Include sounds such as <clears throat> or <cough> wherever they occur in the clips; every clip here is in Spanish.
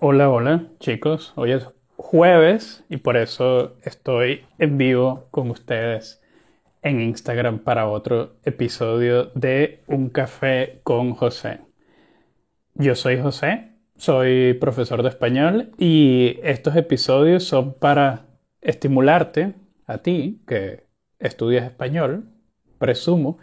Hola, hola chicos, hoy es jueves y por eso estoy en vivo con ustedes en Instagram para otro episodio de Un café con José. Yo soy José, soy profesor de español y estos episodios son para estimularte a ti que estudias español, presumo,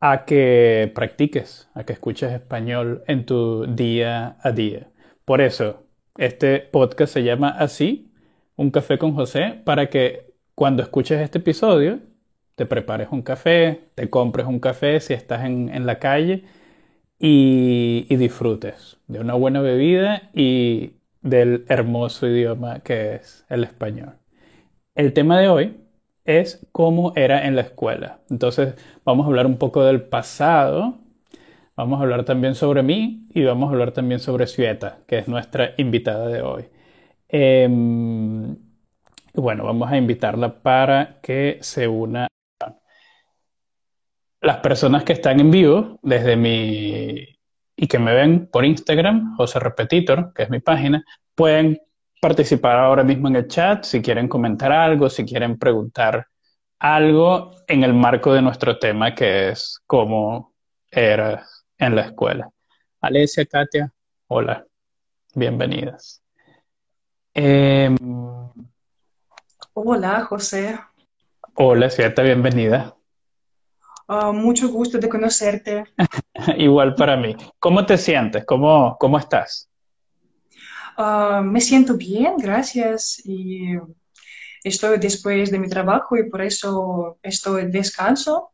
a que practiques, a que escuches español en tu día a día. Por eso, este podcast se llama así, Un café con José, para que cuando escuches este episodio, te prepares un café, te compres un café si estás en, la calle y, y disfrutes de una buena bebida y del hermoso idioma que es el español. El tema de hoy es cómo era en la escuela. Entonces, vamos a hablar un poco del pasado Vamos a hablar también sobre mí y vamos a hablar también sobre Sueta, que es nuestra invitada de hoy. Em, bueno, vamos a invitarla para que se una. Las personas que están en vivo desde mi y que me ven por Instagram, José Repetitor, que es mi página, pueden participar ahora mismo en el chat si quieren comentar algo, si quieren preguntar algo en el marco de nuestro tema que es cómo era en la escuela. Alesia, Katia, hola, bienvenidas. Em, hola, José. Hola, cierta, bienvenida. Ah, mucho gusto de conocerte. <laughs> Igual para mí. ¿Cómo te sientes? ¿Cómo, cómo estás? Ah, me siento bien, gracias. Y estoy después de mi trabajo y por eso estoy descanso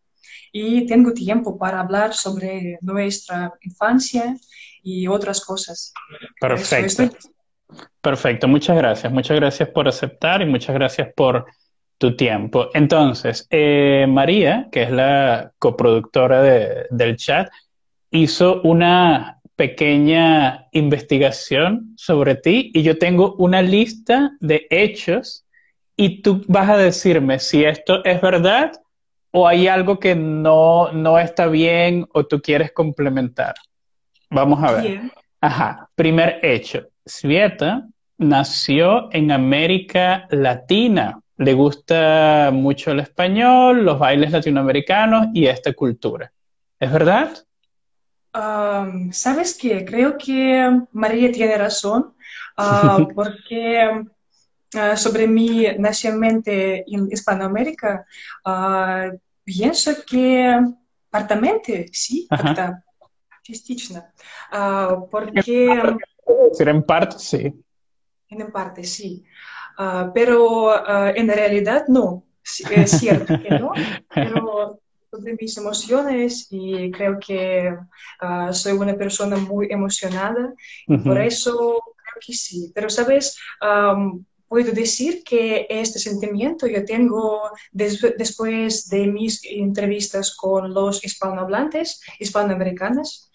y tengo tiempo para hablar sobre nuestra infancia y otras cosas. Perfecto. Perfecto, muchas gracias. Muchas gracias por aceptar y muchas gracias por tu tiempo. Entonces, eh, María, que es la coproductora del chat, hizo una pequeña investigación sobre ti y yo tengo una lista de hechos y tú vas a decirme si esto es verdad o hay algo que no, no está bien o tú quieres complementar. Vamos a ver. Ajá, primer hecho. Svieta nació en América Latina. Le gusta mucho el español, los bailes latinoamericanos y esta cultura. ¿Es verdad? ¿Sabes qué? Creo que María tiene razón, <laughs> ah, porque Ah, sobre mi nacimiento en Hispanoamérica, uh, pienso que partamente, sí, как-то частично, uh, porque... En parte, sí. En parte, sí. pero en realidad no, es cierto que no, <laughs> pero sobre mis emociones y creo que soy una persona muy emocionada, y por eso creo que sí. Pero, ¿sabes? Puedo decir que este sentimiento yo tengo después de mis entrevistas con los hispanohablantes, hispanoamericanas.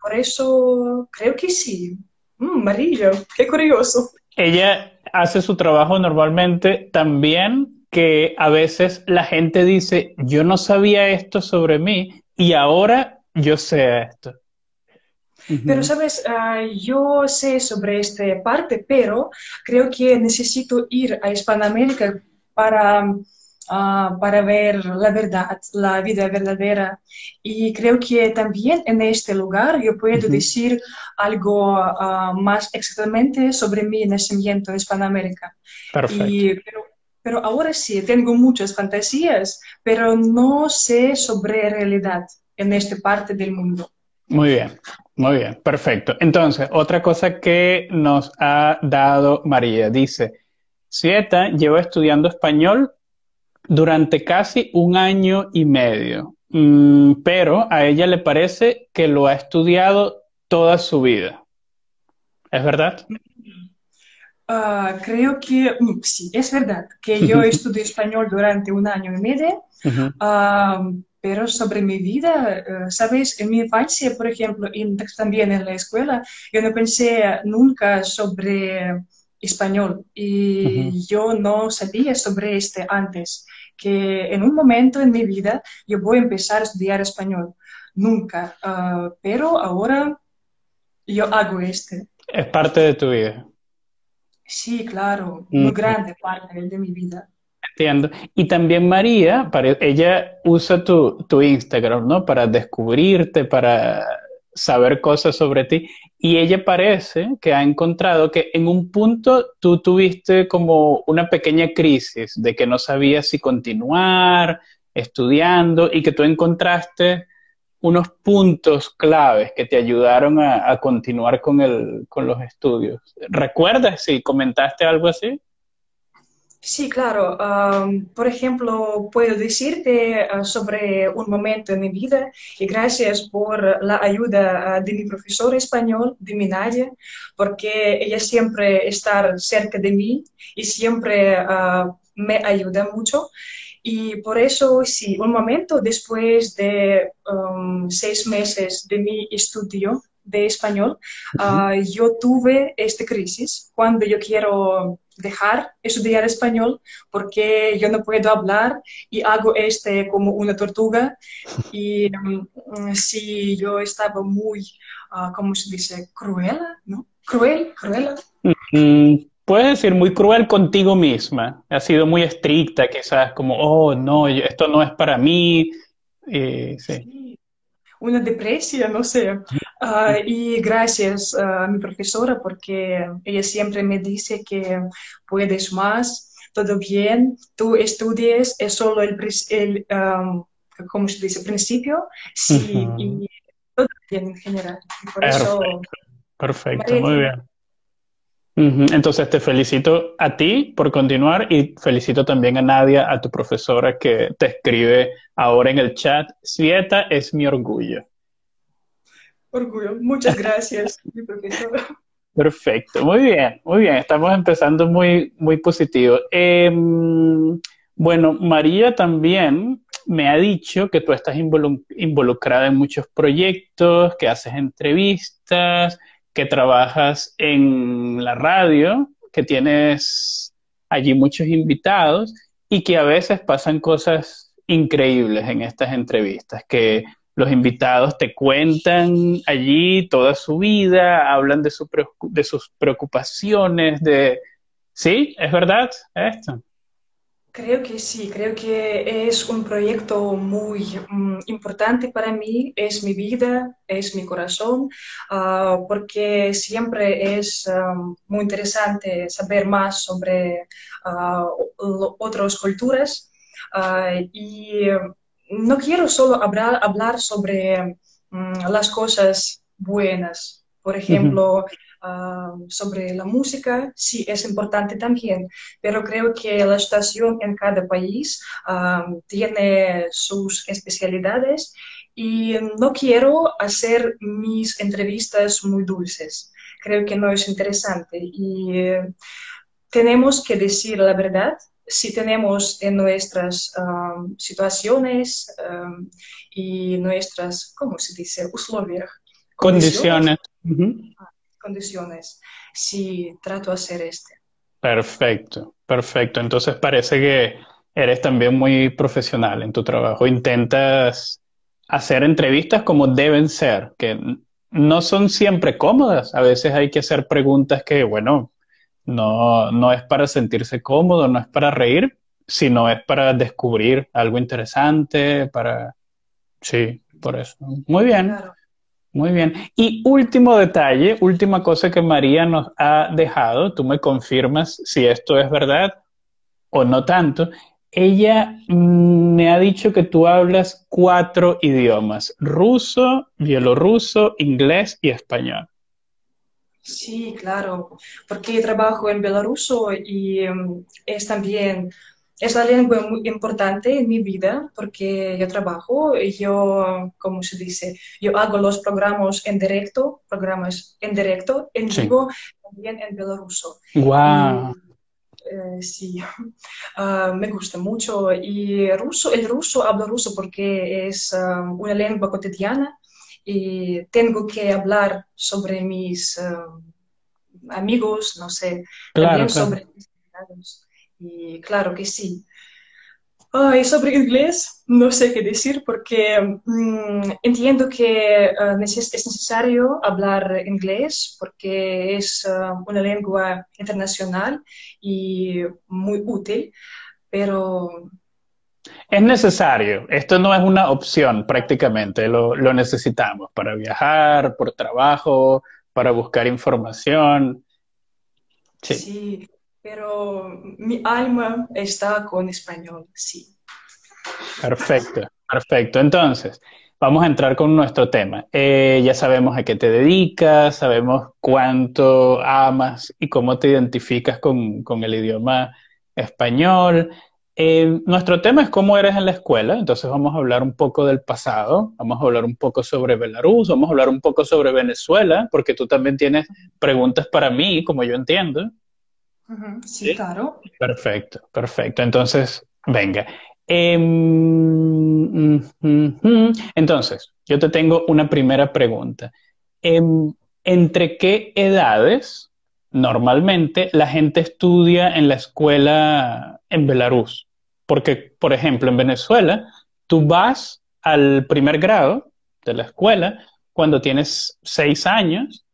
por eso creo que sí. Mm, Marillo, qué curioso. Ella hace su trabajo normalmente también que a veces la gente dice, yo no sabía esto sobre mí y ahora yo sé esto. Pero, sabes, ah, yo sé sobre esta parte, pero creo que necesito ir a Hispanoamérica para, ah, para ver la verdad, la vida verdadera. Y creo que también en este lugar yo puedo decir algo ah, más exactamente sobre mi nacimiento en Hispanoamérica. Perfecto. pero, pero ahora sí, tengo muchas fantasías, pero no sé sobre realidad en esta parte del mundo. Muy bien, muy bien, perfecto. Entonces, otra cosa que nos ha dado María, dice, Sieta lleva estudiando español durante casi un año y medio, mm, pero a ella le parece que lo ha estudiado toda su vida. ¿Es verdad? Ah, creo que mm, sí, es verdad que yo <laughs> estudié español durante un año y medio, pero sobre mi vida, eh, ¿sabes? En mi infancia, por ejemplo, y también en la escuela, yo no pensé nunca sobre español y yo no sabía sobre este antes, que en un momento en mi vida yo voy a empezar a estudiar español. Nunca. Ah, pero ahora yo hago este. Es parte de tu vida. Sí, claro, muy grande parte de mi vida. Y también María, ella usa tu, Instagram, ¿no? Para descubrirte, para saber cosas sobre ti. Y ella parece que ha encontrado que en un punto tú tuviste como una pequeña crisis de que no sabías si continuar estudiando y que tú encontraste unos puntos claves que te ayudaron a, continuar con los estudios. ¿Recuerdas si comentaste algo así? Sí, claro. por ejemplo, puedo decirte ah, sobre un momento en mi vida y gracias por la ayuda ah, de mi profesor español, de mi Nadia, porque ella siempre está cerca de mí y siempre ah, me ayuda mucho. Y por eso, sí, un momento después de seis meses de mi estudio de español, yo tuve esta crisis cuando yo quiero dejar estudiar español porque yo no puedo hablar y hago este como una tortuga. Y um, si yo estaba muy, uh, ¿cómo se dice? Cruel, ¿no? Cruel, cruel. Mm, puedes decir muy cruel contigo misma. Ha sido muy estricta, quizás como, oh, no, esto no es para mí. sí. sí una depresión, no sé. Ah, y gracias a mi profesora porque ella siempre me dice que puedes más, todo bien, tú estudies, es solo el, el ¿cómo se dice? Principio, sí, y todo bien en general. Perfecto, perfecto muy bien. Entonces te felicito a ti por continuar y felicito también a Nadia, a tu profesora que te escribe ahora en el chat. Svieta es mi orgullo. Orgullo. Muchas gracias, <laughs> mi profesora. Perfecto, muy bien, muy bien. Estamos empezando muy, muy positivo. Em, bueno, María también me ha dicho que tú estás involucrada en muchos proyectos, que haces entrevistas, que trabajas en la radio, que tienes allí muchos invitados y que a veces pasan cosas increíbles en estas entrevistas, que los invitados te cuentan allí toda su vida, hablan de, su, de sus preocupaciones, de... ¿Sí? ¿Es verdad esto? Creo que sí, creo que es un proyecto muy mm, importante para mí, es mi vida, es mi corazón, ah, porque siempre es muy interesante saber más sobre uh, otras culturas ah, y no quiero solo hablar, hablar sobre mm, las cosas buenas, por ejemplo, Ah, sobre la música, sí es importante también, pero creo que la situación en cada país ah, tiene sus especialidades y no quiero hacer mis entrevistas muy dulces. Creo que no es interesante y eh, tenemos que decir la verdad si tenemos en nuestras ah, situaciones y nuestras, ¿cómo se dice? Condiciones condiciones si trato de hacer este. Perfecto, perfecto. Entonces parece que eres también muy profesional en tu trabajo. Intentas hacer entrevistas como deben ser, que no son siempre cómodas. A veces hay que hacer preguntas que, bueno, no, no es para sentirse cómodo, no es para reír, sino es para descubrir algo interesante, para... Sí, por eso. Muy bien. Muy bien. Y último detalle, última cosa que María nos ha dejado, tú me confirmas si esto es verdad o no tanto. Ella mm, me ha dicho que tú hablas cuatro idiomas, ruso, bielorruso, inglés y español. Sí, claro, porque trabajo en bielorruso y mm, es también es la lengua muy importante en mi vida porque yo trabajo, y yo, como se dice, yo hago los programas en directo, programas en directo, en vivo, también en bielorruso. ¡Wow! Eh, sí, <laughs> ah, me gusta mucho. Y ruso, el ruso, hablo ruso porque es ah, una lengua cotidiana y tengo que hablar sobre mis ah, amigos, no sé, también sobre mis y claro que sí. y sobre inglés, no sé qué decir porque mm, entiendo que uh, es necesario hablar inglés porque es uh, una lengua internacional y muy útil, pero... Es necesario, esto no es una opción prácticamente, lo, lo necesitamos para viajar, por trabajo, para buscar información. Sí. sí pero mi alma está con español, sí. Perfecto, perfecto. Entonces, vamos a entrar con nuestro tema. Eh, ya sabemos a qué te dedicas, sabemos cuánto amas y cómo te identificas con, el idioma español. Eh, nuestro tema es cómo eres en la escuela, entonces vamos a hablar un poco del pasado, vamos a hablar un poco sobre Belarus, vamos a hablar un poco sobre Venezuela, porque tú también tienes preguntas para mí, como yo entiendo. sí, claro. Perfecto, perfecto. Entonces, venga. Em, entonces, yo te tengo una primera pregunta. Em, ¿Entre qué edades normalmente la gente estudia en la escuela en Belarus? Porque, por ejemplo, en Venezuela, tú vas al primer grado de la escuela cuando tienes seis años,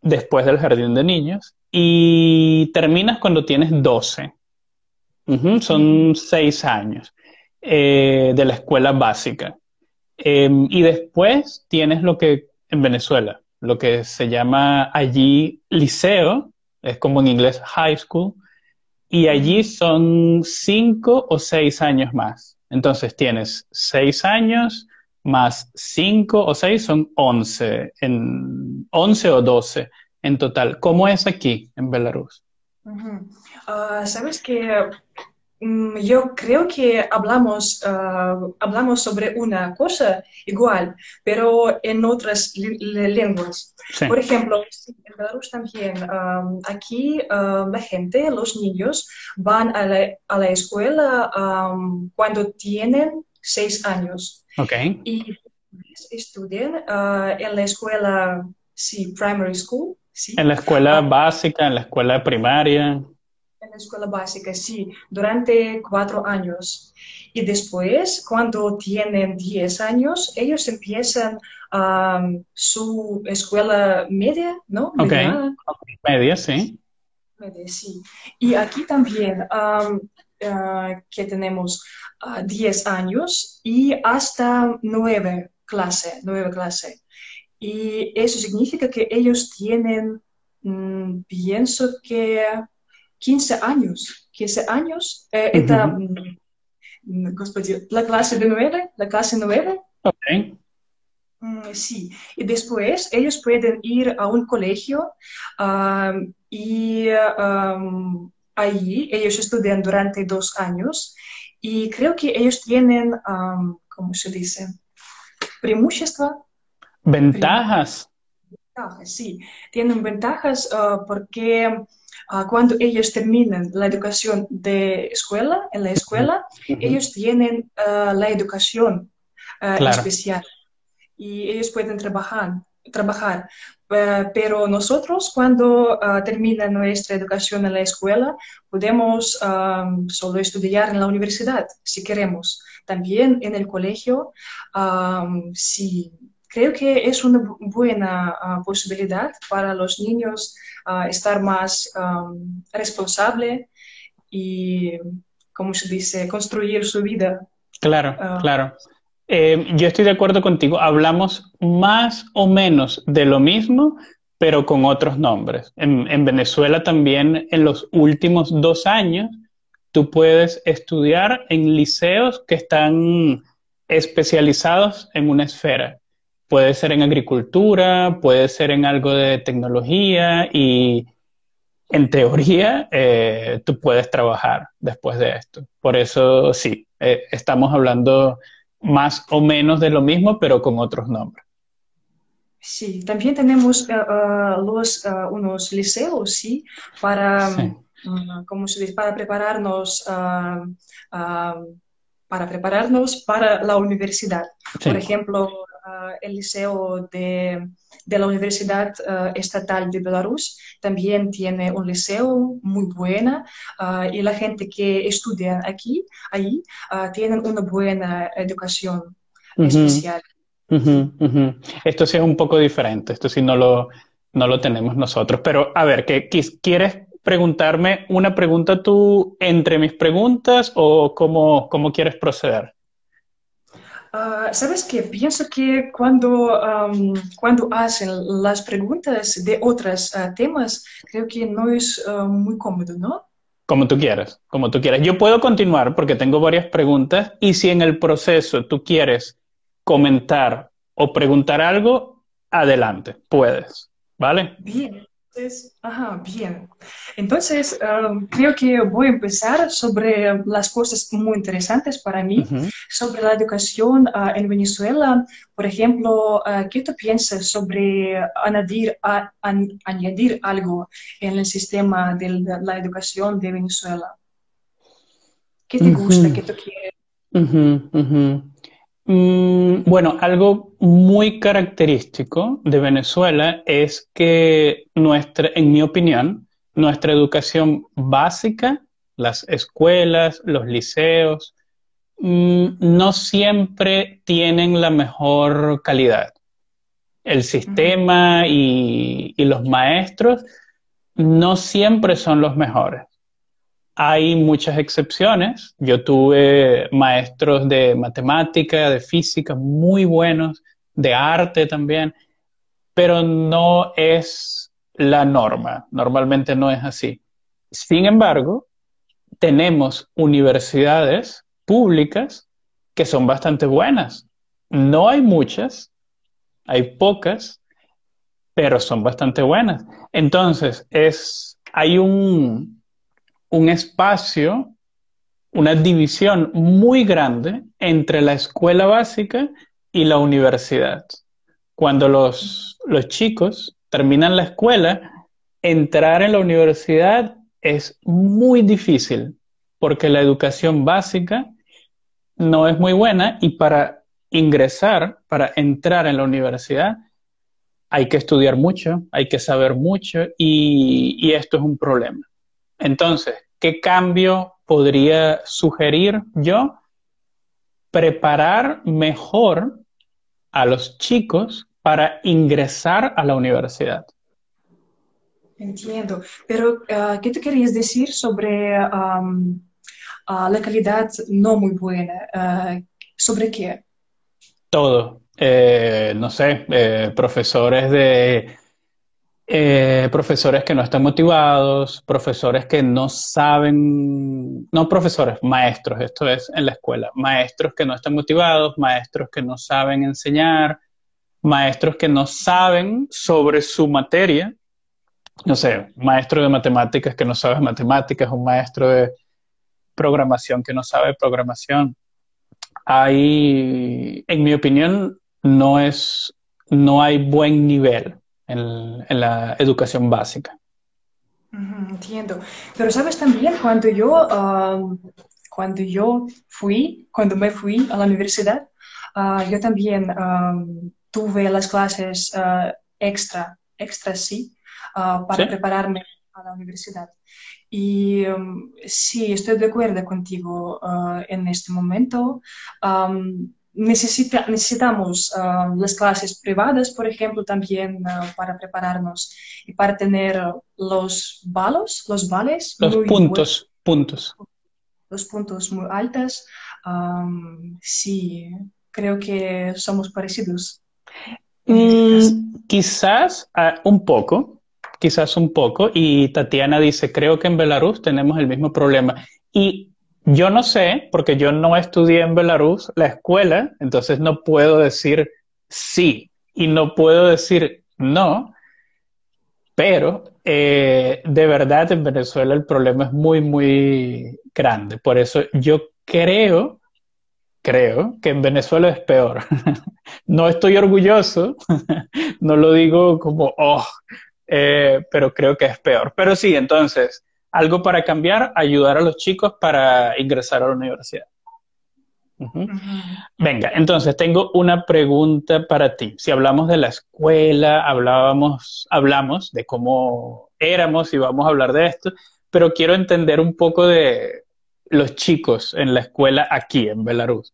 después del jardín de niños, y terminas cuando tienes doce. son seis años. Eh, de la escuela básica. Em, y después tienes lo que en Venezuela, lo que se llama allí liceo, es como en inglés high school, y allí son cinco o seis años más. Entonces tienes seis años más cinco o seis son once, en once o doce en total. ¿Cómo es aquí en Belarus? Ah, Sabes que yo creo que hablamos, ah, hablamos sobre una cosa igual, pero en otras lenguas. Por ejemplo, en Belarus también, aquí la gente, los niños, van a la, a la escuela cuando tienen seis años. Okay. Y estudian ah, en la escuela, sí, primary school. Sí. En la escuela ah. básica, en la escuela primaria en la escuela básica, sí, durante cuatro años. Y después, cuando tienen diez años, ellos empiezan su escuela media, ¿no? Media, sí. Media, sí. Y aquí también, ah, que tenemos uh, 10 años y hasta nueve clase, nueve clase. Y eso significa que ellos tienen, mm, pienso que 15 años. 15 años. Eh, esta, mm, la clase de 9, la clase 9. Okay. Mm, sí, y después ellos pueden ir a un colegio y um, allí ellos estudian durante dos años y creo que ellos tienen, ¿cómo se dice? Преимущества. Ventajas. Ventajas, sí, tienen ventajas uh, porque Ah, cuando ellos terminan la educación de escuela, en la escuela, ellos tienen ah, la educación ah, especial y ellos pueden trabajar. trabajar. pero nosotros cuando termina nuestra educación en la escuela, podemos solo estudiar en la universidad si queremos. También en el colegio, si creo que es una buena posibilidad para los niños estar más responsable y, como se dice, construir su vida. Claro, ah. claro. Eh, yo estoy de acuerdo contigo. Hablamos más o menos de lo mismo, pero con otros nombres. En, Venezuela también en los últimos dos años tú puedes estudiar en liceos que están especializados en una esfera. Puede ser en agricultura, puede ser en algo de tecnología y en teoría eh, tú puedes trabajar después de esto. Por eso sí, eh, estamos hablando más o menos de lo mismo, pero con otros nombres. Sí, también tenemos eh, los, unos liceos, sí, para, mm, se dice? para prepararnos para prepararnos para la universidad. Por ejemplo, el liceo de, de, la Universidad Estatal de Belarus también tiene un liceo muy buena y la gente que estudia aquí, ahí, tienen una buena educación especial. Esto sí es un poco diferente, esto sí no lo, no lo tenemos nosotros. Pero a ver, ¿qué, ¿quieres preguntarme una pregunta tú entre mis preguntas o cómo, cómo quieres proceder? Ah, ¿Sabes qué? Pienso que cuando, cuando hacen las preguntas de otros ah, temas, creo que no es ah, muy cómodo, ¿no? Como tú quieras, como tú quieras. Yo puedo continuar porque tengo varias preguntas y si en el proceso tú quieres comentar o preguntar algo, adelante, puedes, ¿vale? Bien. Entonces, ajá, bien. Entonces, um, creo que voy a empezar sobre las cosas muy interesantes para mí, sobre la educación uh, en Venezuela. Por ejemplo, uh, ¿qué tú piensas sobre añadir, añadir algo en el sistema de la educación de Venezuela? ¿Qué te gusta? ¿Qué tú quieres? Bueno, algo muy característico de Venezuela es que nuestra, en mi opinión, nuestra educación básica, las escuelas, los liceos, mm, no siempre tienen la mejor calidad. El sistema y los maestros no siempre son los mejores. Hay muchas excepciones. Yo tuve maestros de matemática, de física muy buenos, de arte también, pero no es la norma. Normalmente no es así. Sin embargo, tenemos universidades públicas que son bastante buenas. No hay muchas, hay pocas, pero son bastante buenas. Entonces, es, hay un, un espacio, una división muy grande entre la escuela básica y la universidad. Cuando los, los chicos terminan la escuela, entrar en la universidad es muy difícil porque la educación básica no es muy buena y para ingresar, para entrar en la universidad, hay que estudiar mucho, hay que saber mucho y, y esto es un problema. Entonces, ¿qué cambio podría sugerir yo? Preparar mejor a los chicos para ingresar a la universidad. Entiendo, pero ah, ¿qué te querías decir sobre ah, la calidad no muy buena? Ah, ¿Sobre qué? Todo. Eh, no sé, eh, profesores de eh, profesores que no están motivados, profesores que no saben, no profesores, maestros, esto es en la escuela, maestros que no están motivados, maestros que no saben enseñar, maestros que no saben sobre su materia, no sé, maestro de matemáticas que no sabe matemáticas, un maestro de programación que no sabe programación. Hay, en mi opinión, no es, no hay buen nivel en, la educación básica. entiendo. Pero sabes también, cuando yo, um, cuando yo fui, cuando me fui a la universidad, uh, yo también um, tuve las clases uh, extra, extra sí, uh, para prepararme a la universidad. Y um, sí, estoy de acuerdo contigo en este momento necesita, necesitamos uh, las clases privadas, por ejemplo, también uh, para prepararnos y para tener los balos, los vales. Los puntos, puntos. Los puntos muy altos. Um, sí, creo que somos parecidos. Mm, quizás uh, un poco, quizás un poco. Y Tatiana dice, creo que en Belarus tenemos el mismo problema. Y yo no sé, porque yo no estudié en Belarus la escuela, entonces no puedo decir sí y no puedo decir no, pero eh, de verdad en Venezuela el problema es muy, muy grande. Por eso yo creo, creo que en Venezuela es peor. <laughs> no estoy orgulloso, <laughs> no lo digo como, oh, eh, pero creo que es peor. Pero sí, entonces algo para cambiar, ayudar a los chicos para ingresar a la universidad. Venga, entonces tengo una pregunta para ti. Si hablamos de la escuela, hablábamos, hablamos de cómo éramos y vamos a hablar de esto, pero quiero entender un poco de los chicos en la escuela aquí en Belarus.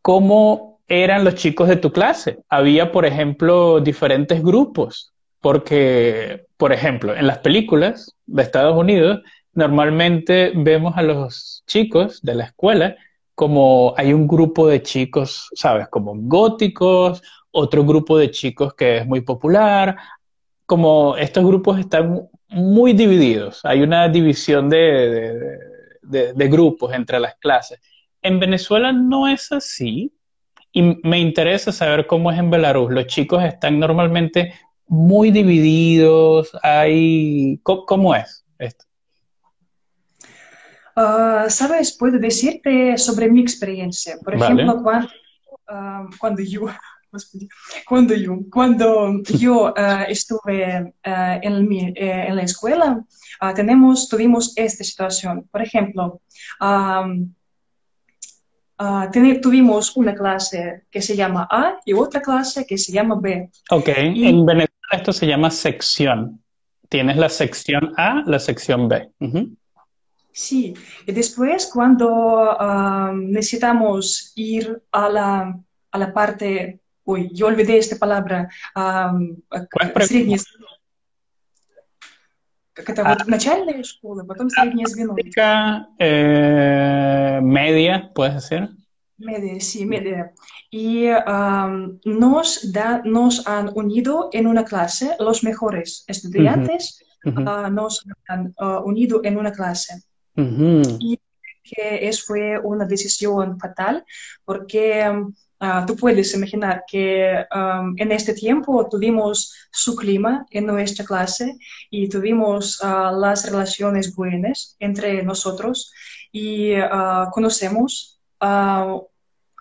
¿Cómo eran los chicos de tu clase? Había, por ejemplo, diferentes grupos, porque, por ejemplo, en las películas de Estados Unidos, normalmente vemos a los chicos de la escuela como hay un grupo de chicos, ¿sabes? Como góticos, otro grupo de chicos que es muy popular, como estos grupos están muy divididos, hay una división de, grupos entre las clases. En Venezuela no es así y me interesa saber cómo es en Belarus. Los chicos están normalmente muy divididos, hay... ¿Cómo, es esto? Ah, Sabes, puedo decirte sobre mi experiencia. Por ejemplo, cuando, ah, cuando yo, <laughs> cuando yo, cuando yo ah, estuve en, mi, eh, en, la escuela, tenemos, tuvimos esta situación. Por ejemplo, tuvimos una clase que se llama A y otra clase que se llama B. Ok, en Venezuela esto se llama sección. Tienes la sección A, la sección B. Sí, y después cuando necesitamos ir a la, a la parte, uy, yo olvidé esta palabra, um, среднее как это вот начальная школа, потом среднее звено. Eh, media, puedes decir. Media, sí, media. Y um, nos, da, nos han unido en una clase, los mejores estudiantes uh -huh. uh, nos han uh, unido en una clase. Y que eso fue una decisión fatal porque uh, tú puedes imaginar que um, en este tiempo tuvimos su clima en nuestra clase y tuvimos las relaciones buenas entre nosotros y uh,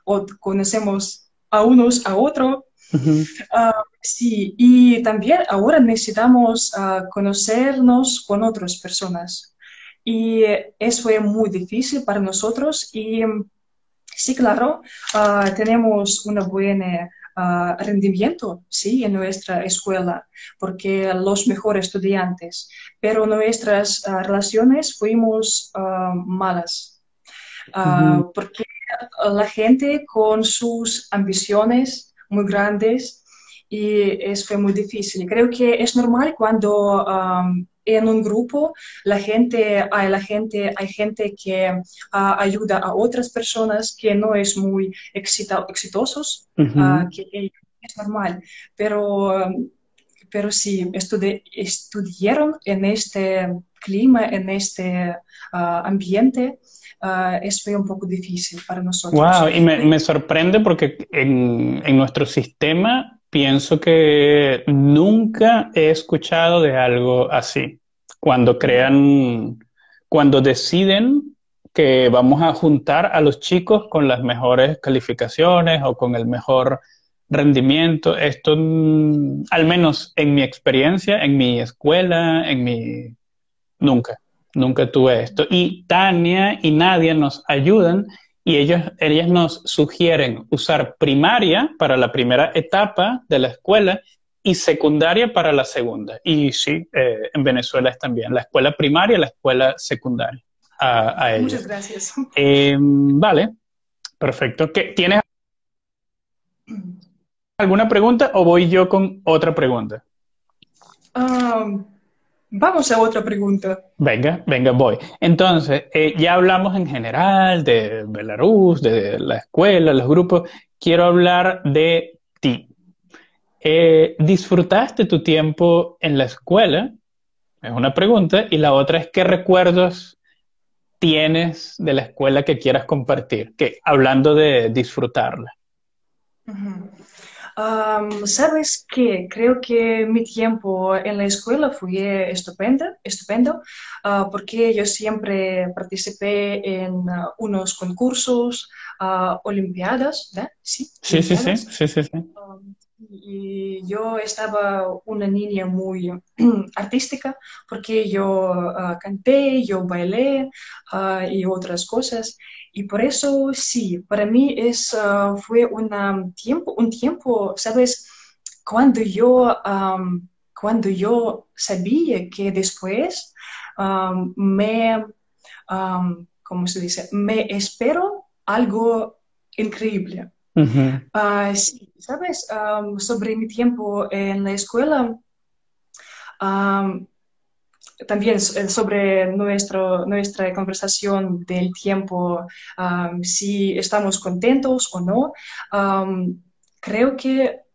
o conocemos a unos a otros. sí, y también ahora necesitamos conocernos con otras personas. Y eso fue muy difícil para nosotros y sí, claro, uh, tenemos un buen uh, rendimiento sí, en nuestra escuela porque los mejores estudiantes, pero nuestras uh, relaciones fuimos malas uh porque la gente con sus ambiciones muy grandes y eso fue muy difícil. Creo que es normal cuando um, en un grupo la gente, hay, la gente, hay gente que uh, ayuda a otras personas que no es muy exito, exitosos, uh -huh. uh, que es normal, pero, pero sí, estudi estudiaron en este clima, en este ambiente. eso fue un poco difícil para nosotros. Wow, y me, me sorprende porque en, en nuestro sistema pienso que nunca he escuchado de algo así. Cuando crean, cuando deciden que vamos a juntar a los chicos con las mejores calificaciones o con el mejor rendimiento, esto, mm, al menos en mi experiencia, en mi escuela, en mi... Nunca, nunca tuve esto. Y Tania y Nadia nos ayudan y ellos, ellas nos sugieren usar primaria para la primera etapa de la escuela y secundaria para la segunda. Y sí, eh, en Venezuela es también la escuela primaria y la escuela secundaria. A, ellos. Muchas gracias. Em, vale, perfecto. ¿Tienes alguna pregunta o voy yo con otra pregunta? Um, Vamos a otra pregunta. Venga, venga, voy. Entonces, eh, ya hablamos en general de Belarus, de la escuela, los grupos. Quiero hablar de ti. Eh, ¿Disfrutaste tu tiempo en la escuela? Es una pregunta. Y la otra es, ¿qué recuerdos tienes de la escuela que quieras compartir? Que, hablando de disfrutarla. Sabes que creo que mi tiempo en la escuela fue estupendo, estupendo uh, porque yo siempre participé en uh, unos concursos, uh, olimpiadas, ¿verdad? Sí, sí, sí, sí, sí, sí, sí. y yo estaba una niña muy <clears throat> artística porque yo canté, yo bailé y otras cosas. Y por eso sí, para mí es, ah, fue una tiempo, un tiempo, ¿sabes? Cuando yo, cuando yo sabía que después me, ¿cómo se dice? Me espero algo increíble. Ah, sí, ¿sabes? sobre mi tiempo en la escuela, también eh, sobre nuestro, nuestra conversación del tiempo, si estamos contentos o no, creo que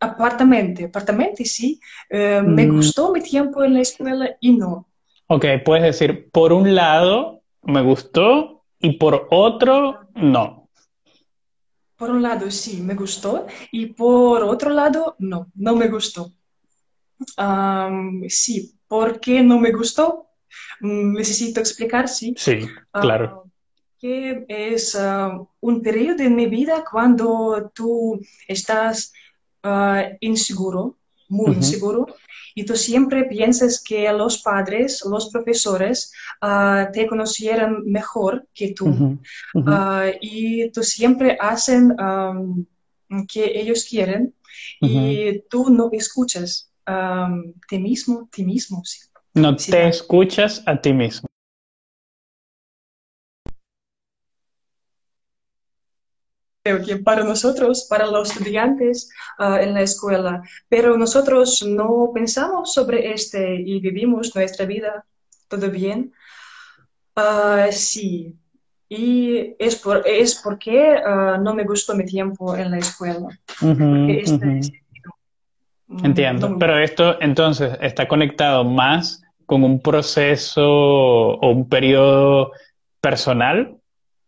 apartamente, apartamente sí, eh, me mm. gustó mi tiempo en la escuela y no. Ok, puedes decir, por un lado me gustó y por otro no. Por un lado sí, me gustó y por otro lado no, no me gustó sí, ¿por qué no me gustó? Mm, necesito explicar, sí. Sí, claro. que es un periodo en mi vida cuando tú estás inseguro, muy inseguro, y tú siempre piensas que los padres, los profesores, te conocieran mejor que tú. y tú siempre hacen que ellos quieren y tú no escuchas um, ti mismo, ti mismo. Sí. No te escuchas a ti mismo. Creo que para nosotros, para los estudiantes uh, en la escuela, pero nosotros no pensamos sobre este y vivimos nuestra vida todo bien. Uh, sí, y es, por, es porque uh, no me gustó mi tiempo en la escuela. -huh, Entiendo, no, pero esto entonces está conectado más con un proceso o un periodo personal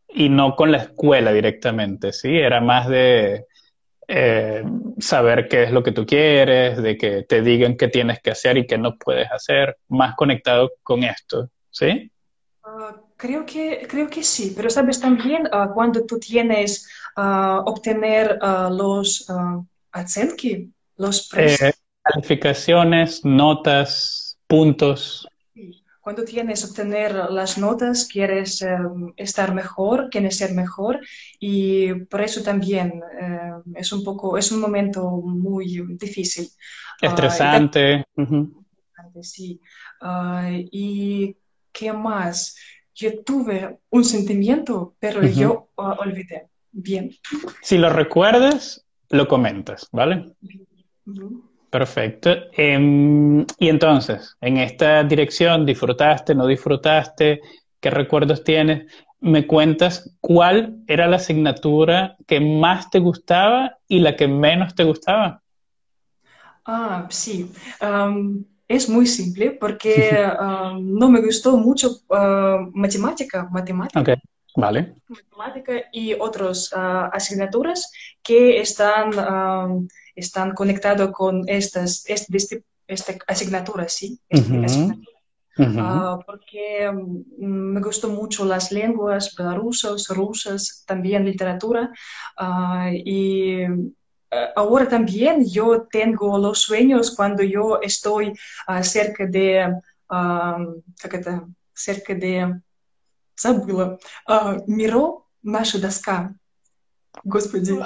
y no con la escuela directamente, ¿sí? Era más de eh, saber qué es lo que tú quieres, de que te digan qué tienes que hacer y qué no puedes hacer, más conectado con esto, ¿sí? Ah, creo, que, creo que sí, pero sabes también uh, cuando tú tienes uh, obtener los uh, los eh, calificaciones, notas, puntos. Cuando tienes obtener las notas, quieres em, estar mejor, quieres ser mejor y por eso también em, es un poco, es un momento muy difícil. Ah, Estresante. Sí. Ah, y qué más? Yo tuve un sentimiento, pero yo ah, olvidé. Bien. Si lo recuerdas, lo comentas, ¿vale? Perfecto. Em, y entonces, en esta dirección, ¿disfrutaste, no disfrutaste? ¿Qué recuerdos tienes? ¿Me cuentas cuál era la asignatura que más te gustaba y la que menos te gustaba? Ah, sí. es muy simple porque <laughs> no me gustó mucho ah, matemática, matemática. Okay. Vale. Matemática y otras ah, asignaturas que están están conectados con estas, este, este, esta asignatura, ¿sí? Este ah, porque mm, me gustó mucho las lenguas belarusas, rusas, también literatura. Ah, y ah, ahora también yo tengo los sueños cuando yo estoy cerca de, cerca de, забыла, миро, наша доска. Господи.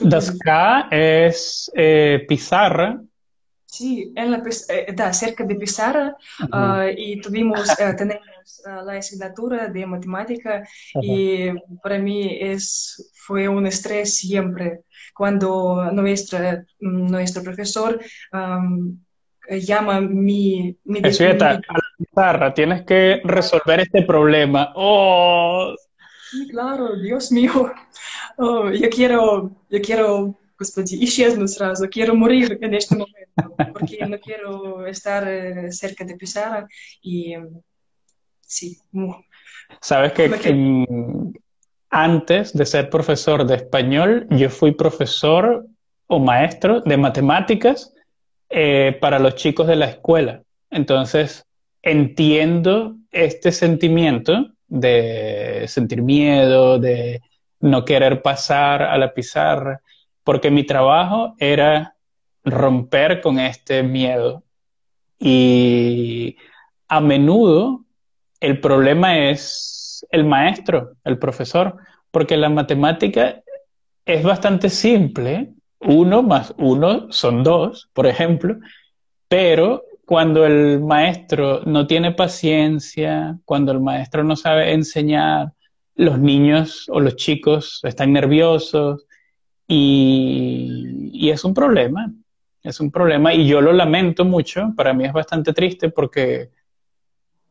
Dasca es eh, pizarra. Sí, en la, eh, cerca de pizarra ah, y tuvimos, eh, <laughs> tenemos ah, la asignatura de matemática y para mí es, fue un estrés siempre cuando nuestra, nuestro profesor llama mi... mi, mi la pizarra, tienes que resolver este problema. ¡Oh! Sí, claro, Dios mío. Oh, yo quiero, yo quiero, господи, исчезну сразу, quiero morir en este momento, porque no quiero estar eh, cerca de Pizarra y sí. Sabes que, antes de ser profesor de español, yo fui profesor o maestro de matemáticas eh, para los chicos de la escuela. Entonces, entiendo este sentimiento de sentir miedo, de no querer pasar a la pizarra, porque mi trabajo era romper con este miedo. Y a menudo el problema es el maestro, el profesor, porque la matemática es bastante simple. Uno más uno son dos, por ejemplo, pero cuando el maestro no tiene paciencia, cuando el maestro no sabe enseñar, los niños o los chicos están nerviosos y, es un problema, es un problema y yo lo lamento mucho, para mí es bastante triste porque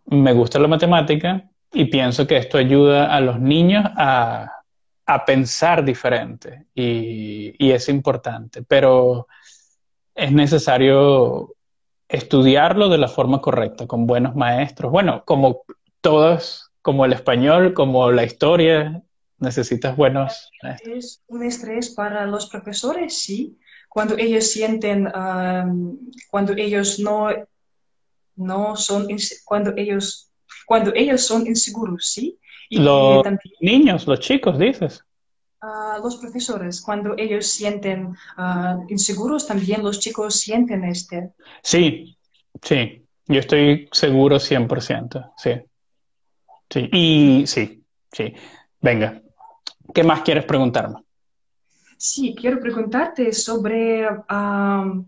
me gusta la matemática y pienso que esto ayuda a los niños a, a pensar diferente y es importante, pero es necesario estudiarlo de la forma correcta, con buenos maestros. Bueno, como todos, como el español, como la historia, necesitas buenos maestros. Es un estrés para los profesores, sí. Cuando ellos sienten, um, cuando ellos no, no son, cuando ellos, cuando ellos son inseguros, sí. Y los también, niños, los chicos, dices. Uh, los profesores, cuando ellos sienten uh, inseguros, también los chicos sienten este. Sí, sí, yo estoy seguro 100%, sí. Sí, y sí, sí. Venga, ¿qué más quieres preguntarme? Sí, quiero preguntarte sobre, uh,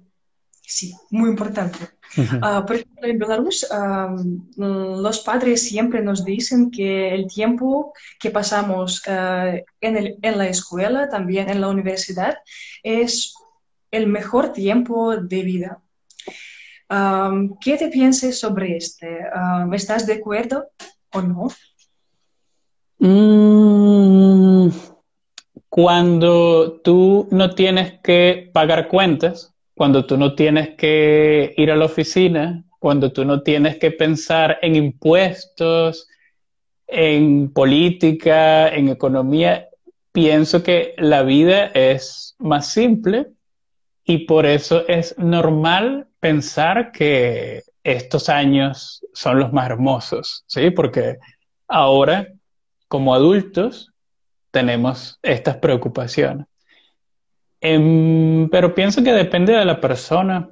sí, muy importante. Uh, por ejemplo, en Belarus, uh, los padres siempre nos dicen que el tiempo que pasamos uh, en, el, en, la escuela, también en la universidad, es el mejor tiempo de vida. Um, ¿Qué te piensas sobre este? ¿Estás de acuerdo o no? Mm, cuando tú no tienes que pagar cuentas, cuando tú no tienes que ir a la oficina, cuando tú no tienes que pensar en impuestos, en política, en economía, pienso que la vida es más simple y por eso es normal pensar que estos años son los más hermosos, ¿sí? Porque ahora, como adultos, tenemos estas preocupaciones. Em, pero pienso que depende de la persona.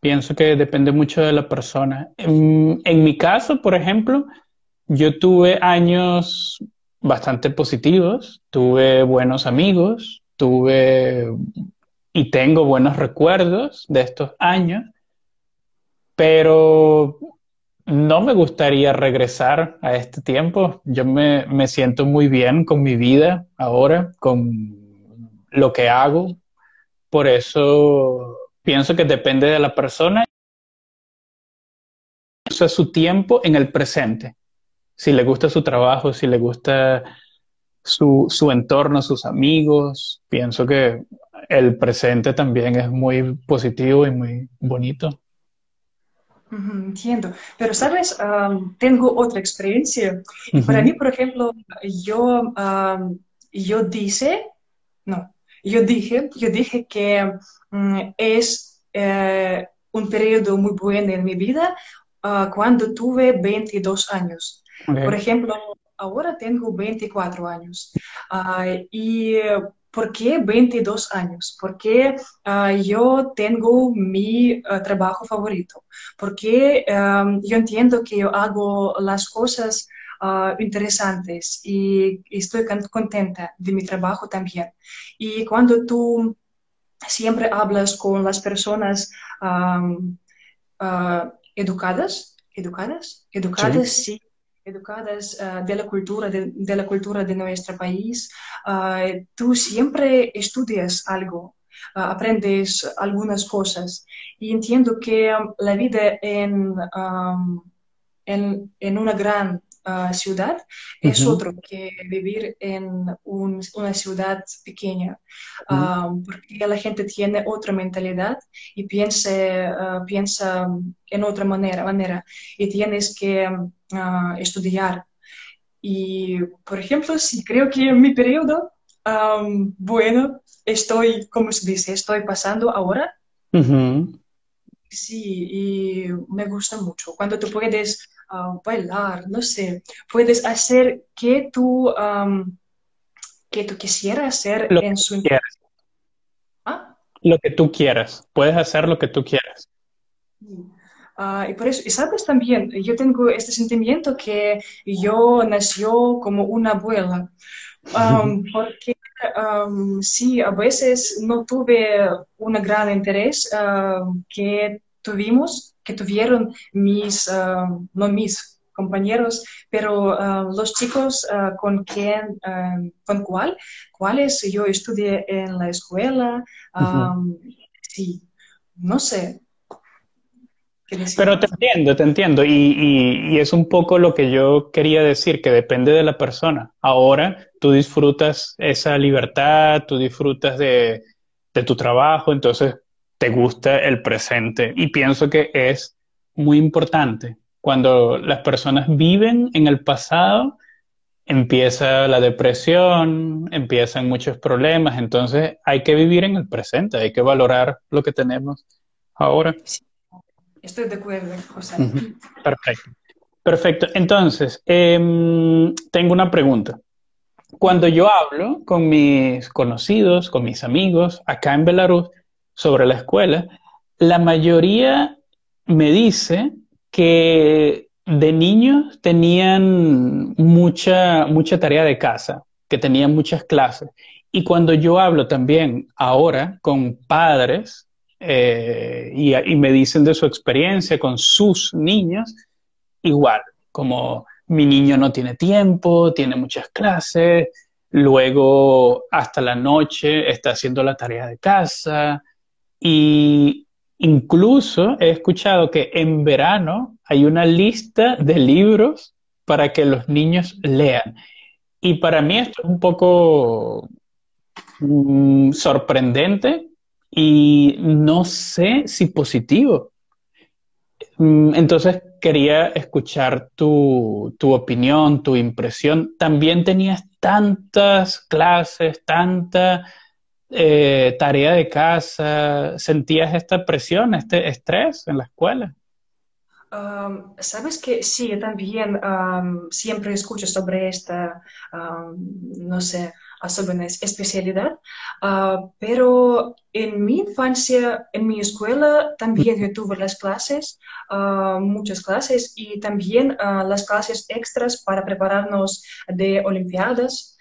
Pienso que depende mucho de la persona. En, en mi caso, por ejemplo, yo tuve años bastante positivos, tuve buenos amigos, tuve y tengo buenos recuerdos de estos años, pero no me gustaría regresar a este tiempo. Yo me, me siento muy bien con mi vida ahora, con lo que hago. Por eso pienso que depende de la persona. Usa su tiempo en el presente. Si le gusta su trabajo, si le gusta su, su entorno, sus amigos, pienso que el presente también es muy positivo y muy bonito. Entiendo, pero sabes, um, tengo otra experiencia. Uh -huh. Para mí, por ejemplo, yo, um, yo dice, no, yo dije, yo dije que um, es eh, un periodo muy bueno en mi vida uh, cuando tuve 22 años. Okay. Por ejemplo, ahora tengo 24 años uh, y ¿Por qué 22 años? Porque uh, yo tengo mi uh, trabajo favorito. Porque um, yo entiendo que yo hago las cosas uh, interesantes y, estoy contenta de mi trabajo también. Y cuando tú siempre hablas con las personas um, educadas, educadas, educadas, sí, sí educadas uh, de la cultura de, de, la cultura de nuestro país, uh, tú siempre estudias algo, uh, aprendes algunas cosas. Y entiendo que um, la vida en, um, en, en, una gran ciudad uh -huh. es otro que vivir en un, una ciudad pequeña, -huh. porque la gente tiene otra mentalidad y piensa, piensa en otra manera, manera y tienes que uh, estudiar. Y, por ejemplo, sí, creo que en mi periodo, um, bueno, estoy, como se dice, estoy pasando ahora. Uh -huh. Sí, y me gusta mucho. Cuando tú puedes uh, bailar, no sé, puedes hacer que tú, um, que tú quisieras hacer lo en su... Quieras. ¿Ah? Lo que tú quieras. Puedes hacer lo que tú quieras. Ah, y por eso, y sabes también, yo tengo este sentimiento que yo nació como una abuela, <laughs> porque sí, a veces no tuve un gran interés que tuvimos, que tuvieron mis, no mis compañeros, pero los chicos con quien, con cual, cuales yo estudié en la escuela, sí, no sé, pero te entiendo, te entiendo. Y, es un poco lo que yo quería decir, que depende de la persona. Ahora tú disfrutas esa libertad, tú disfrutas de, tu trabajo, entonces te gusta el presente. Y pienso que es muy importante. Cuando las personas viven en el pasado, empieza la depresión, empiezan muchos problemas. Entonces hay que vivir en el presente, hay que valorar lo que tenemos ahora. Estoy de acuerdo, José. Perfecto. Perfecto. Entonces, em, tengo una pregunta. Cuando yo hablo con mis conocidos, con mis amigos acá en Belarus sobre la escuela, la mayoría me dice que de niños tenían mucha, mucha tarea de casa, que tenían muchas clases. Y cuando yo hablo también ahora con padres eh, y, me dicen de su experiencia con sus niños, igual, como mi niño no tiene tiempo, tiene muchas clases, luego hasta la noche está haciendo la tarea de casa y incluso he escuchado que en verano hay una lista de libros para que los niños lean. Y para mí esto es un poco mm, sorprendente y no sé si positivo. Mm, entonces quería escuchar tu, opinión, tu impresión. También tenías tantas clases, tanta eh, tarea de casa, ¿sentías esta presión, este estrés en la escuela? Sabes que sí, yo también siempre escucho sobre esta, no sé, особенность, especialidad, uh, pero en mi infancia, en mi escuela, también yo tuve las clases, uh, muchas clases, y también uh, las clases extras para prepararnos de Olimpiadas.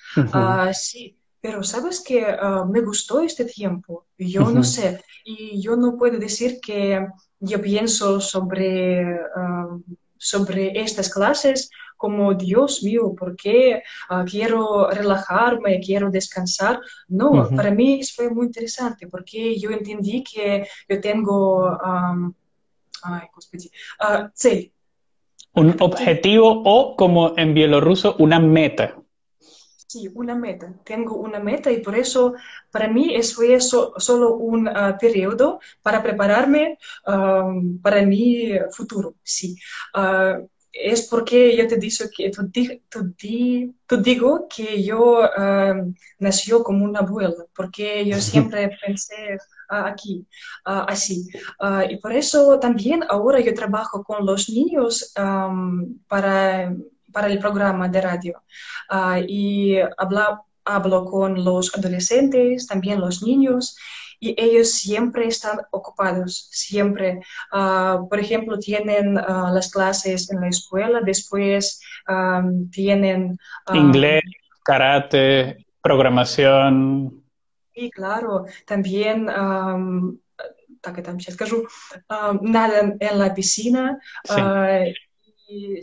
sí, pero sabes que me gustó este tiempo, yo no sé, y yo no puedo decir que yo pienso sobre, sobre estas clases como, Dios mío, ¿por qué ah, quiero relajarme, quiero descansar? No, para mí fue muy interesante porque yo entendí que yo tengo, ay, uh, Un objetivo o, como en bielorruso, una meta. Sí, una meta. Tengo una meta y por eso para mí es fue solo un ah, periodo para prepararme para mi futuro. Sí es porque yo te digo que tú, digo que yo uh, nació como una abuela, porque yo <laughs> siempre pensé ah, aquí, ah, así. Ah, y por eso también ahora yo trabajo con los niños para, para el programa de radio. y hablo con los adolescentes, también los niños, y ellos siempre están ocupados, siempre. Ah, por ejemplo, tienen ah, las clases en la escuela, después tienen... Inglés, karate, programación. Sí, claro, también... так я там сейчас скажу, nada en la piscina, y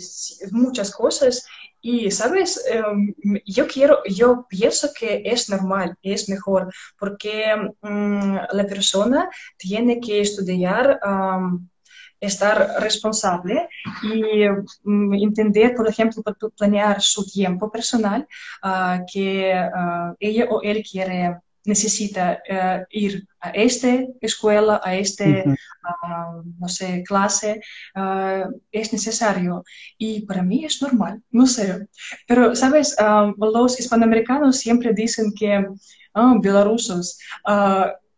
muchas cosas. Y, ¿sabes? Em, yo quiero, yo pienso que es normal, es mejor, porque mm, la persona tiene que estudiar, estar responsable y mm, entender, por ejemplo, planear su tiempo personal ah, que ah, ella o él quiere necesita uh, ir a esta escuela, a esta, uh, no sé, clase, uh, es necesario. Y para mí es normal, no sé. Pero, ¿sabes? los hispanoamericanos siempre dicen que, oh, bielorrusos,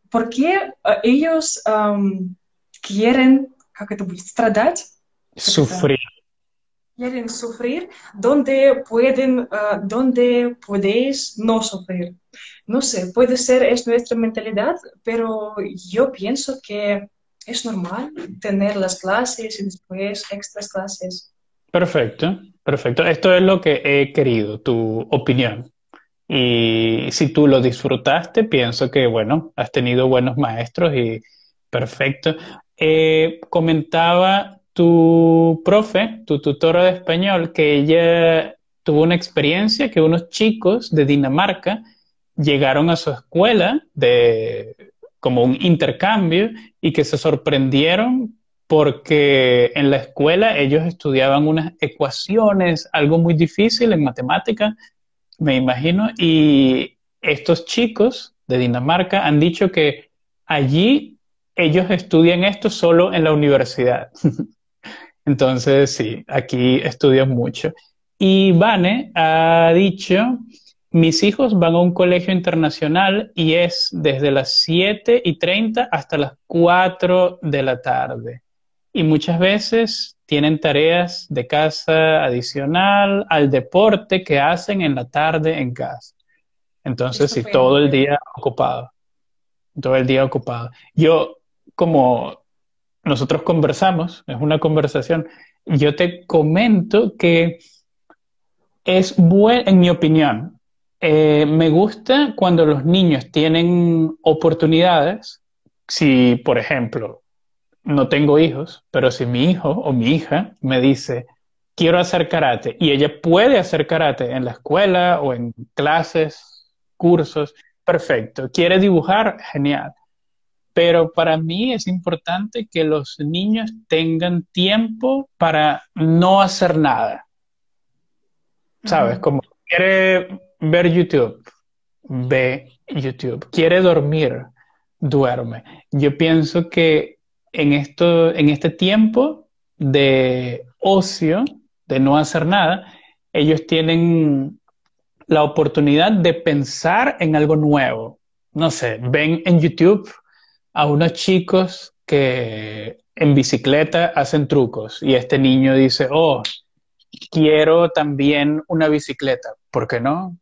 ¿por qué ellos um, quieren, ¿cómo это будет, страдать? Sufrir. Quieren sufrir donde pueden, donde podéis no sufrir no sé, puede ser, es nuestra mentalidad, pero yo pienso que es normal tener las clases y después extras clases. Perfecto, perfecto. Esto es lo que he querido, tu opinión. Y si tú lo disfrutaste, pienso que, bueno, has tenido buenos maestros y perfecto. Eh, comentaba tu profe, tu tutora de español, que ella tuvo una experiencia que unos chicos de Dinamarca llegaron a su escuela de como un intercambio y que se sorprendieron porque en la escuela ellos estudiaban unas ecuaciones, algo muy difícil en matemática, me imagino, y estos chicos de Dinamarca han dicho que allí ellos estudian esto solo en la universidad. <laughs> Entonces, sí, aquí estudian mucho. Y Vane ha dicho, mis hijos van a un colegio internacional y es desde las 7 y 30 hasta las 4 de la tarde. Y muchas veces tienen tareas de casa adicional al deporte que hacen en la tarde en casa. Entonces, sí, todo el día ocupado. Todo el día ocupado. Yo, como nosotros conversamos, es una conversación, yo te comento que es bueno, en mi opinión, eh, me gusta cuando los niños tienen oportunidades, si por ejemplo no tengo hijos, pero si mi hijo o mi hija me dice, quiero hacer karate, y ella puede hacer karate en la escuela o en clases, cursos, perfecto. Quiere dibujar, genial. Pero para mí es importante que los niños tengan tiempo para no hacer nada. ¿Sabes? Como quiere ver YouTube, ve YouTube. Quiere dormir, duerme. Yo pienso que en, esto, en este tiempo de ocio, de no hacer nada, ellos tienen la oportunidad de pensar en algo nuevo. No sé, ven en YouTube a unos chicos que en bicicleta hacen trucos y este niño dice, oh, quiero también una bicicleta, ¿por qué no?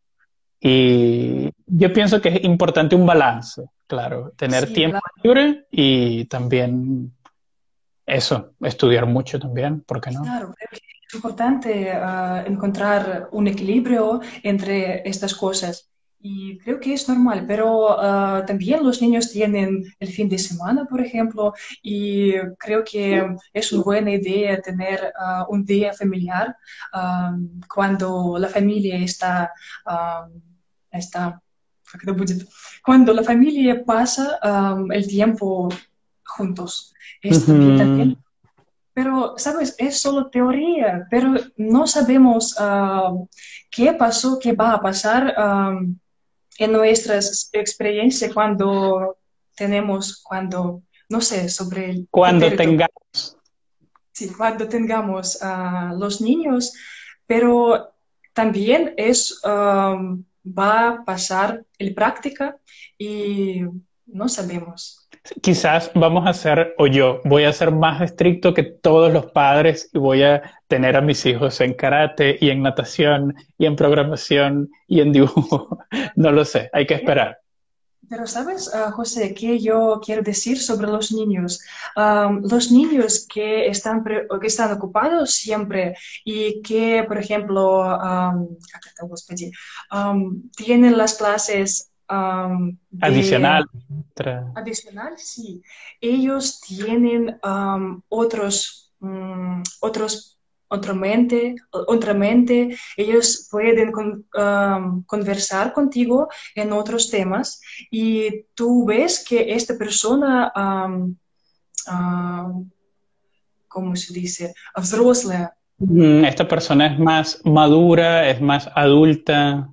Y yo pienso que es importante un balance, claro, tener tiempo libre y también eso, estudiar mucho también, ¿por qué no? Claro, es importante ah, encontrar un equilibrio entre estas cosas. Y creo que es normal, pero ah, también los niños tienen el fin de semana, por ejemplo, y creo que es una buena idea tener ah, un día familiar cuando la familia está, está cuando la familia pasa el tiempo juntos. Pero, ¿sabes? Es solo teoría, pero no sabemos qué pasó, qué va a pasar en nuestras experiencias cuando tenemos, cuando, no sé, sobre el... Cuando tengamos. Sí, cuando tengamos a los niños, pero también es, um, va a pasar en práctica y no sabemos. Quizás vamos a ser, o yo voy a ser más estricto que todos los padres y voy a tener a mis hijos en karate y en natación y en programación y en dibujo. <laughs> no lo sé, hay que esperar. Pero sabes, ah, José, ¿qué yo quiero decir sobre los niños? los niños que están, que están ocupados siempre y que, por ejemplo, tienen las clases adicional. Adicional, sí. Ellos tienen otros, um, otros, otra mente, otra mente. Ellos pueden conversar contigo en otros temas y tú ves que esta persona, ¿cómo se dice? Esta persona es más madura, es más adulta.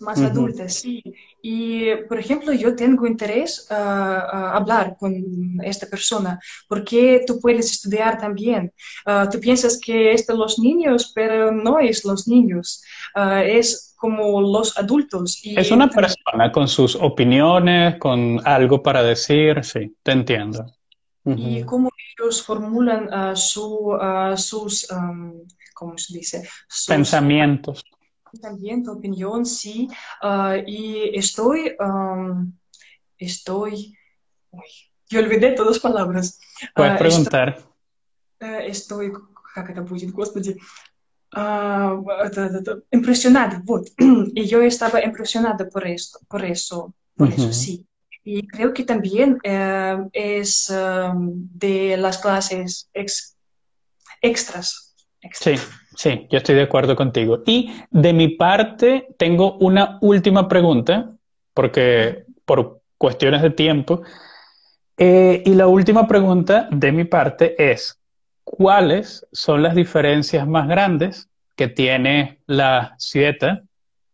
Más adulta, sí. Y, por ejemplo, yo tengo interés a, ah, ah, hablar con esta persona, porque tú puedes estudiar también. Ah, tú piensas que es de los niños, pero no es los niños, es como los adultos. Y es una persona con sus opiniones, con algo para decir, sí, te entiendo. Y cómo ellos formulan su, sus, ¿cómo se dice? Pensamientos también tu opinión, sí. Ah, y estoy, estoy, yo olvidé todas las palabras. Puedes uh, preguntar. Estoy, estoy, как это будет, господи, uh, impresionada, вот. <clears throat> Y yo estaba impresionada por esto, por eso, por uh -huh. eso, sí. Y creo que también uh, es um, de las clases ex extras. extras. Sí, sí, yo estoy de acuerdo contigo. Y de mi parte, tengo una última pregunta, porque por cuestiones de tiempo. Eh, y la última pregunta de mi parte es, ¿cuáles son las diferencias más grandes que tiene la Cieta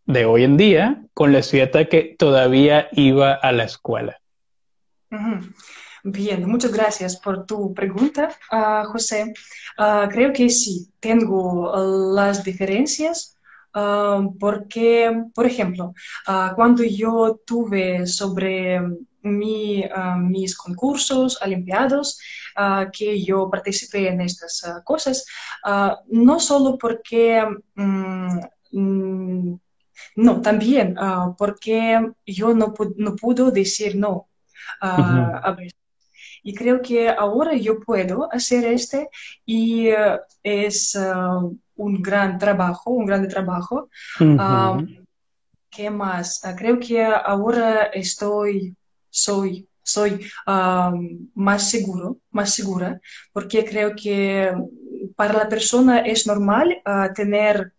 de hoy en día con la Cieta que todavía iba a la escuela? Bien, muchas gracias por tu pregunta, uh, José. Uh, creo que sí, tengo las diferencias uh, porque, por ejemplo, cuando yo tuve sobre mi, mis concursos, olimpiados, que yo participé en estas cosas, no solo porque... Um, no, también porque yo no, no puedo decir no a veces y creo que ahora yo puedo hacer este y uh, es uh, un gran trabajo, un gran trabajo. Uh -huh. um, ¿Qué más? Uh, creo que ahora estoy, soy, soy um, más seguro, más segura, porque creo que para la persona es normal uh, tener,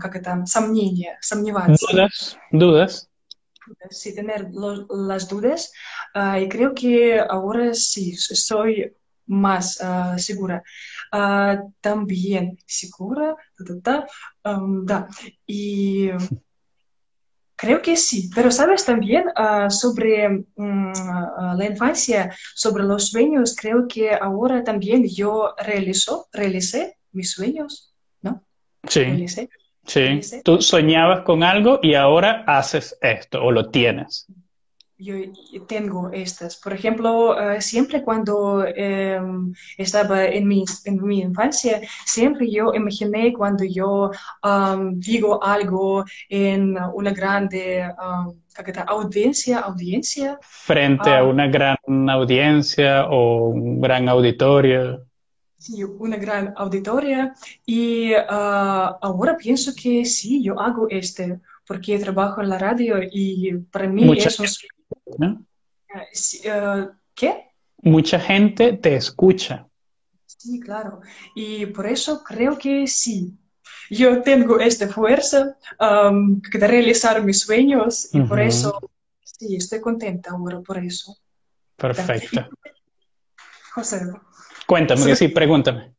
как это, сомнения, сомневаться. Dudas, dudas sí tener los, las dudas uh, y creo que ahora sí soy más uh, segura. Uh, también segura, da, da, um, da. y creo que sí, pero sabes también sobre um, la infancia, sobre los sueños, creo que ahora también yo realizo, realicé mis sueños, ¿no? Sí. Realicé. Sí, tú soñabas con algo y ahora haces esto o lo tienes. Yo tengo estas. Por ejemplo, uh, siempre cuando eh, estaba en mi, en mi, infancia, siempre yo imaginé cuando yo um, digo algo en una grande um, audiencia, audiencia. Frente a una gran audiencia o un gran auditorio sí, una gran auditoria y uh, ahora pienso que sí, yo hago este, porque trabajo en la radio y para mí eso es... ¿no? Uh, ¿Qué? Mucha gente te escucha. Sí, claro. Y por eso creo que sí. Yo tengo esta fuerza um, de realizar mis sueños y uh -huh. por eso sí, estoy contenta ahora por eso. Perfecto. José. Cuéntame, sobre, sí, pregúntame.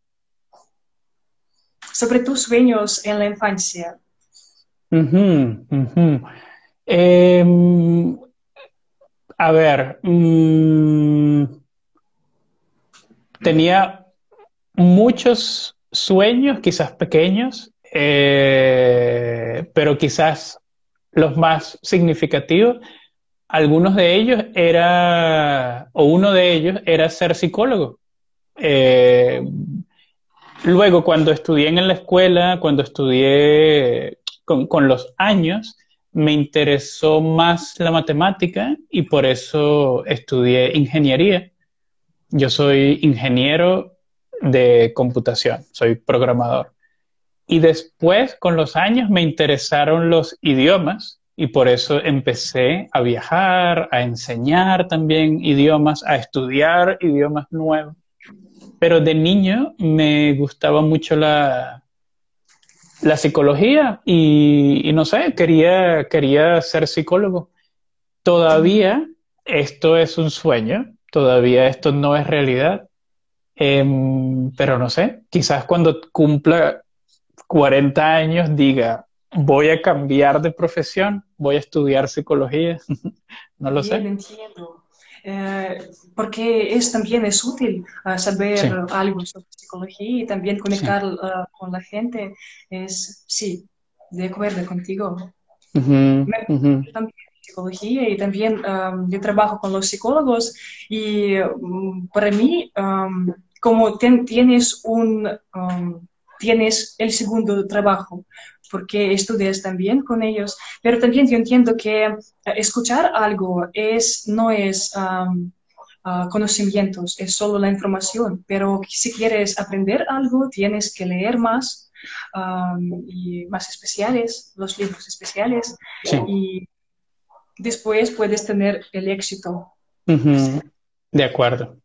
Sobre tus sueños en la infancia. Uh -huh, uh -huh. Eh, a ver, mmm, tenía muchos sueños, quizás pequeños, eh, pero quizás los más significativos, algunos de ellos era, o uno de ellos era ser psicólogo. Eh, luego, cuando estudié en la escuela, cuando estudié con, con, los años, me interesó más la matemática y por eso estudié ingeniería. Yo soy ingeniero de computación, soy programador. Y después, con los años, me interesaron los idiomas y por eso empecé a viajar, a enseñar también idiomas, a estudiar idiomas nuevos. Pero de niño me gustaba mucho la, la psicología y, y, no sé, quería, quería ser psicólogo. Todavía esto es un sueño, todavía esto no es realidad, eh, pero no sé, quizás cuando cumpla 40 años diga, voy a cambiar de profesión, voy a estudiar psicología, <laughs> no lo Bien, sé. Entiendo. Eh, porque es, también es útil uh, saber sí. algo sobre psicología y también conectar sí. uh, con la gente. Es, sí, de acuerdo contigo. Uh -huh, Me, -huh. También psicología y también um, yo trabajo con los psicólogos y um, para mí, um, como ten, tienes un tienes el segundo trabajo, porque estudias también con ellos, pero también yo entiendo que escuchar algo es, no es um, ah, conocimientos, es solo la información, pero si quieres aprender algo, tienes que leer más y más especiales, los libros especiales, y después puedes tener el éxito. De acuerdo,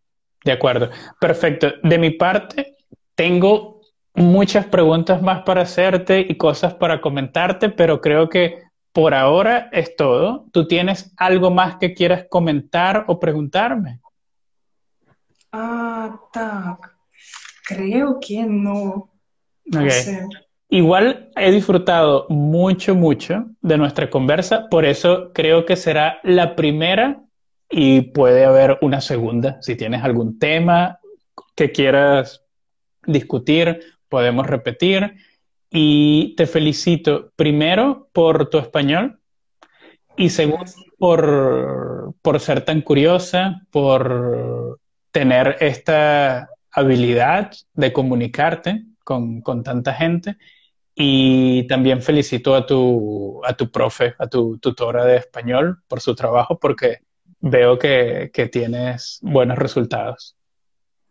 de acuerdo. Perfecto. De mi parte, tengo muchas preguntas más para hacerte y cosas para comentarte, pero creo que por ahora es todo. ¿Tú tienes algo más que quieras comentar o preguntarme? Ah, tak. Creo que no. Igual he disfrutado mucho, mucho de nuestra conversa, por eso creo que será la primera y puede haber una segunda. Si tienes algún tema que quieras discutir, podemos repetir. Y te felicito primero por tu español y segundo por, por ser tan curiosa, por tener esta habilidad de comunicarte con, con, tanta gente. Y también felicito a tu, a tu profe, a tu tutora de español por su trabajo, porque veo que, que tienes buenos resultados.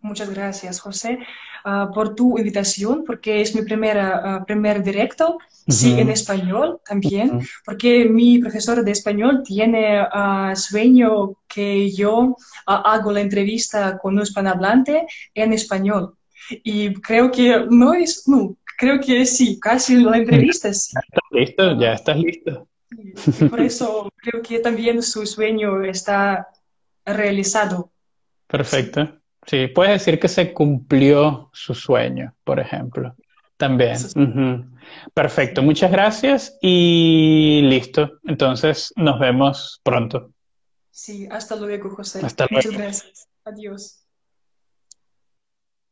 Muchas gracias, José, ah, por tu invitación, porque es mi primera, ah, primer directo, sí, en español también, porque mi profesor de español tiene uh, sueño que yo hago la entrevista con un hispanohablante en español. Y creo que no es, no, creo que sí, casi la entrevista sí. Ya estás listo, ya estás listo. por eso creo que también su sueño está realizado. Perfecto. Sí, puedes decir que se cumplió su sueño, por ejemplo. También. Perfecto, muchas gracias y listo. Entonces nos vemos pronto. Sí, hasta luego, José. Hasta luego. Muchas gracias. Adiós.